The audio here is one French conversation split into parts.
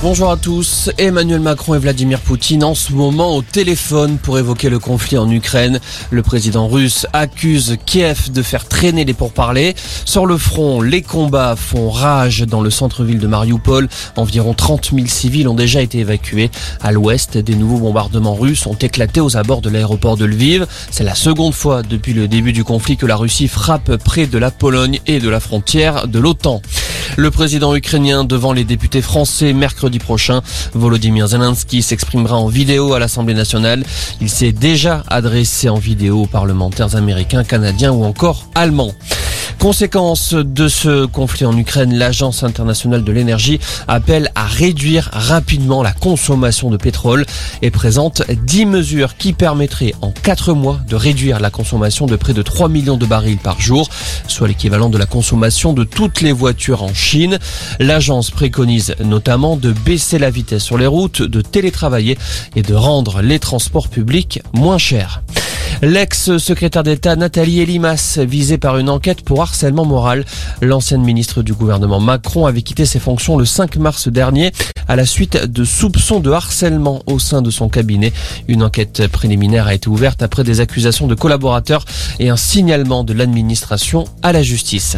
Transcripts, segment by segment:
Bonjour à tous. Emmanuel Macron et Vladimir Poutine en ce moment au téléphone pour évoquer le conflit en Ukraine. Le président russe accuse Kiev de faire traîner les pourparlers. Sur le front, les combats font rage dans le centre-ville de Mariupol. Environ 30 000 civils ont déjà été évacués. À l'ouest, des nouveaux bombardements russes ont éclaté aux abords de l'aéroport de Lviv. C'est la seconde fois depuis le début du conflit que la Russie frappe près de la Pologne et de la frontière de l'OTAN. Le président ukrainien devant les députés français mercredi prochain. Volodymyr Zelensky s'exprimera en vidéo à l'Assemblée nationale. Il s'est déjà adressé en vidéo aux parlementaires américains, canadiens ou encore allemands. Conséquence de ce conflit en Ukraine, l'Agence internationale de l'énergie appelle à réduire rapidement la consommation de pétrole et présente 10 mesures qui permettraient en 4 mois de réduire la consommation de près de 3 millions de barils par jour, soit l'équivalent de la consommation de toutes les voitures en Chine. L'agence préconise notamment de baisser la vitesse sur les routes, de télétravailler et de rendre les transports publics moins chers. L'ex-secrétaire d'État Nathalie Elimas, visée par une enquête pour harcèlement moral. L'ancienne ministre du gouvernement Macron avait quitté ses fonctions le 5 mars dernier à la suite de soupçons de harcèlement au sein de son cabinet. Une enquête préliminaire a été ouverte après des accusations de collaborateurs et un signalement de l'administration à la justice.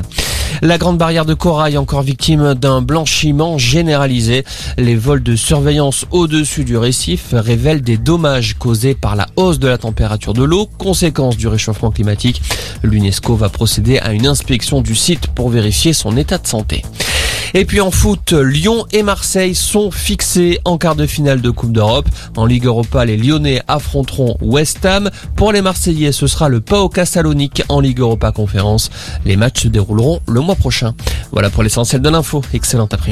La grande barrière de corail encore victime d'un blanchiment généralisé. Les vols de surveillance au-dessus du récif révèlent des dommages causés par la hausse de la température de l'eau, conséquence du réchauffement climatique. L'UNESCO va procéder à une inspection du site pour vérifier son état de santé. Et puis en foot, Lyon et Marseille sont fixés en quart de finale de Coupe d'Europe. En Ligue Europa, les Lyonnais affronteront West Ham. Pour les Marseillais, ce sera le PAOK Salonique en Ligue Europa Conférence. Les matchs se dérouleront le mois prochain. Voilà pour l'essentiel de l'info. Excellent après